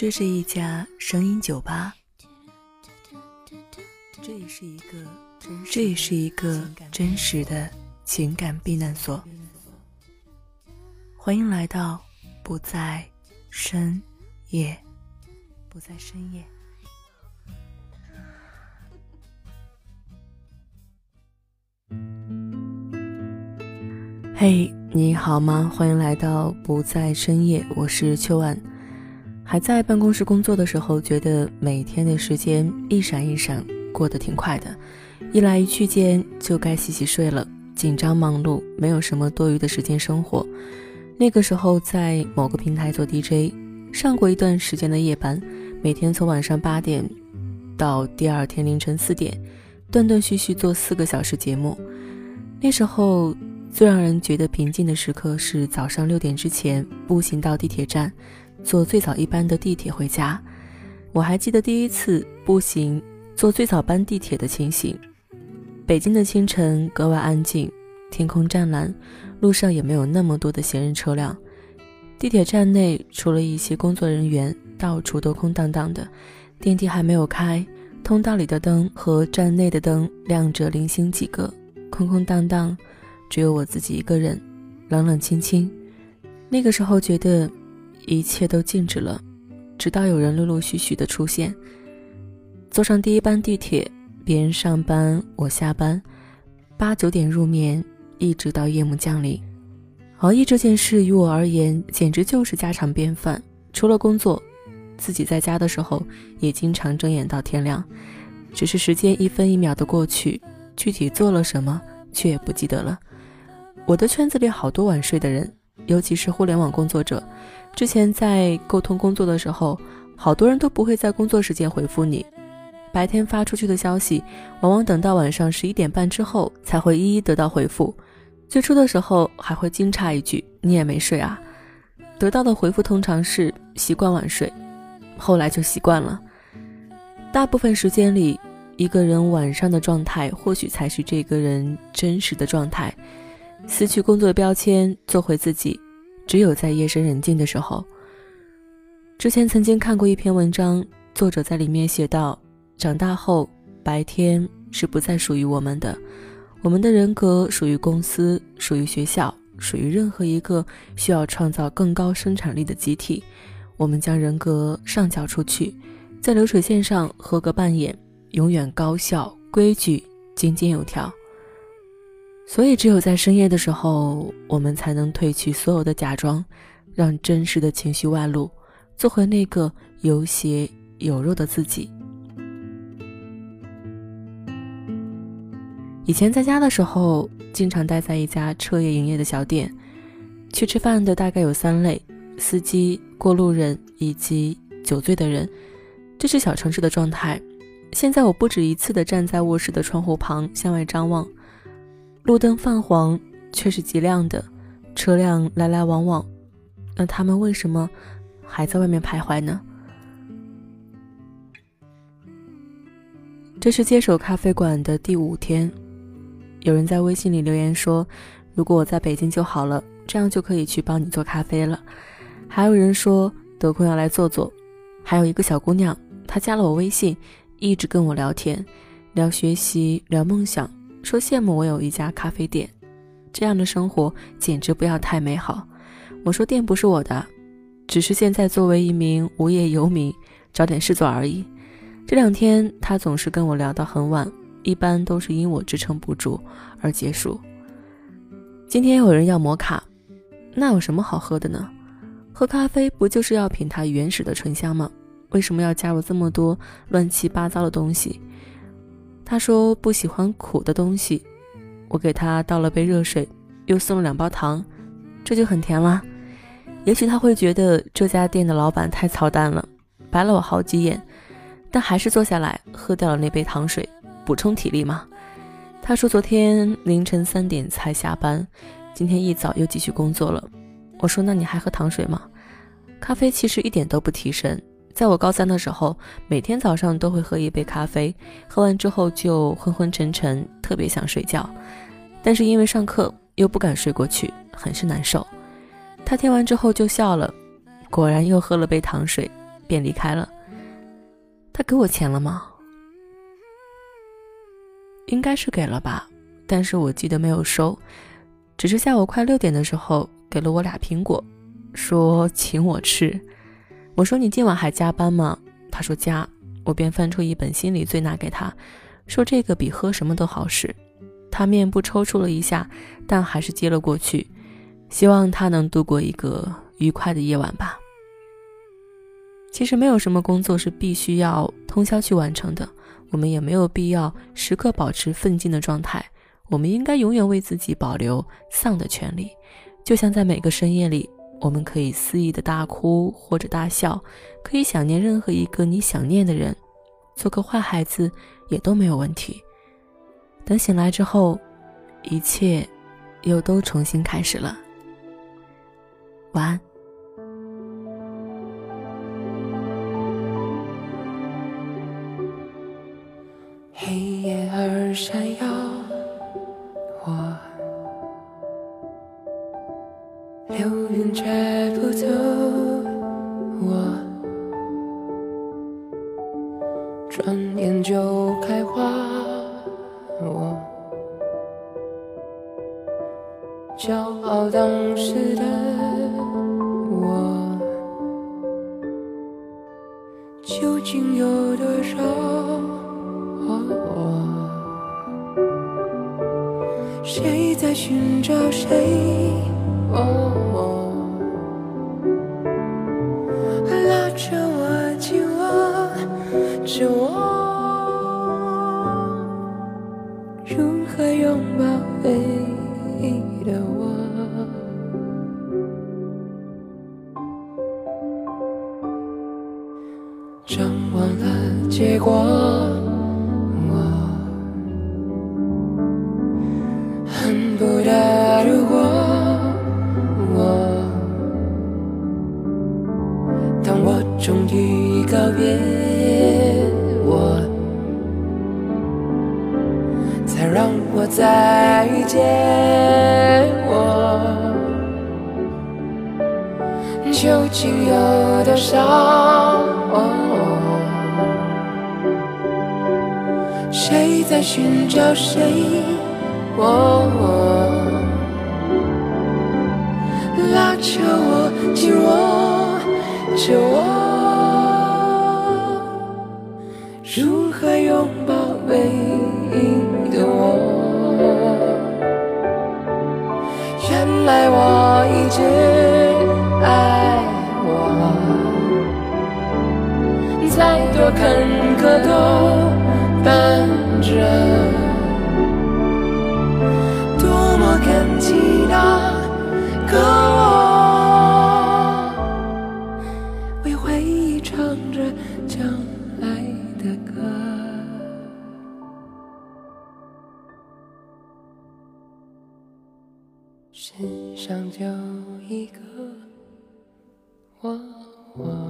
这是一家声音酒吧，这也是一个这也是一个真实的情感避难所。欢迎来到不在深夜，不在深夜。嘿，你好吗？欢迎来到不在深夜，我是秋晚。还在办公室工作的时候，觉得每天的时间一闪一闪，过得挺快的。一来一去间就该洗洗睡了，紧张忙碌，没有什么多余的时间生活。那个时候在某个平台做 DJ，上过一段时间的夜班，每天从晚上八点到第二天凌晨四点，断断续续做四个小时节目。那时候最让人觉得平静的时刻是早上六点之前步行到地铁站。坐最早一班的地铁回家，我还记得第一次步行坐最早班地铁的情形。北京的清晨格外安静，天空湛蓝，路上也没有那么多的行人车辆。地铁站内除了一些工作人员，到处都空荡荡的。电梯还没有开，通道里的灯和站内的灯亮着零星几个，空空荡荡，只有我自己一个人，冷冷清清。那个时候觉得。一切都静止了，直到有人陆陆续续的出现。坐上第一班地铁，别人上班，我下班，八九点入眠，一直到夜幕降临。熬夜这件事于我而言，简直就是家常便饭。除了工作，自己在家的时候也经常睁眼到天亮。只是时间一分一秒的过去，具体做了什么却也不记得了。我的圈子里好多晚睡的人，尤其是互联网工作者。之前在沟通工作的时候，好多人都不会在工作时间回复你，白天发出去的消息，往往等到晚上十一点半之后才会一一得到回复。最初的时候还会惊诧一句：“你也没睡啊？”得到的回复通常是习惯晚睡，后来就习惯了。大部分时间里，一个人晚上的状态或许才是这个人真实的状态。撕去工作标签，做回自己。只有在夜深人静的时候。之前曾经看过一篇文章，作者在里面写道：长大后，白天是不再属于我们的，我们的人格属于公司，属于学校，属于任何一个需要创造更高生产力的集体。我们将人格上缴出去，在流水线上合格扮演，永远高效、规矩、井井有条。所以，只有在深夜的时候，我们才能褪去所有的假装，让真实的情绪外露，做回那个有血有肉的自己。以前在家的时候，经常待在一家彻夜营业的小店，去吃饭的大概有三类：司机、过路人以及酒醉的人。这是小城市的状态。现在，我不止一次的站在卧室的窗户旁向外张望。路灯泛黄，却是极亮的，车辆来来往往。那他们为什么还在外面徘徊呢？这是接手咖啡馆的第五天，有人在微信里留言说：“如果我在北京就好了，这样就可以去帮你做咖啡了。”还有人说得空要来坐坐。还有一个小姑娘，她加了我微信，一直跟我聊天，聊学习，聊梦想。说羡慕我有一家咖啡店，这样的生活简直不要太美好。我说店不是我的，只是现在作为一名无业游民，找点事做而已。这两天他总是跟我聊到很晚，一般都是因我支撑不住而结束。今天有人要摩卡，那有什么好喝的呢？喝咖啡不就是要品它原始的醇香吗？为什么要加入这么多乱七八糟的东西？他说不喜欢苦的东西，我给他倒了杯热水，又送了两包糖，这就很甜了。也许他会觉得这家店的老板太操蛋了，白了我好几眼，但还是坐下来喝掉了那杯糖水，补充体力嘛。他说昨天凌晨三点才下班，今天一早又继续工作了。我说那你还喝糖水吗？咖啡其实一点都不提神。在我高三的时候，每天早上都会喝一杯咖啡，喝完之后就昏昏沉沉，特别想睡觉，但是因为上课又不敢睡过去，很是难受。他听完之后就笑了，果然又喝了杯糖水，便离开了。他给我钱了吗？应该是给了吧，但是我记得没有收，只是下午快六点的时候给了我俩苹果，说请我吃。我说你今晚还加班吗？他说加，我便翻出一本心理罪拿给他，说这个比喝什么都好使。他面部抽搐了一下，但还是接了过去，希望他能度过一个愉快的夜晚吧。其实没有什么工作是必须要通宵去完成的。我们也没有必要时刻保持奋进的状态，我们应该永远为自己保留丧的权利。就像在每个深夜里，我们可以肆意的大哭或者大笑，可以想念任何一个你想念的人，做个坏孩子也都没有问题。等醒来之后，一切又都重新开始了。晚安。云却不走，我转眼就开花，我骄傲当时的我，究竟有多少？谁在寻找谁？拉着我，如何拥抱唯一的我？张望了结果。我恨不得如果我，当我终于告别再见我，究竟有多少？谁在寻找谁？我拉着我，紧握着我，如何拥抱坎坷都伴着。多么感激那个我，为回忆唱着将来的歌。世上就一个我。我。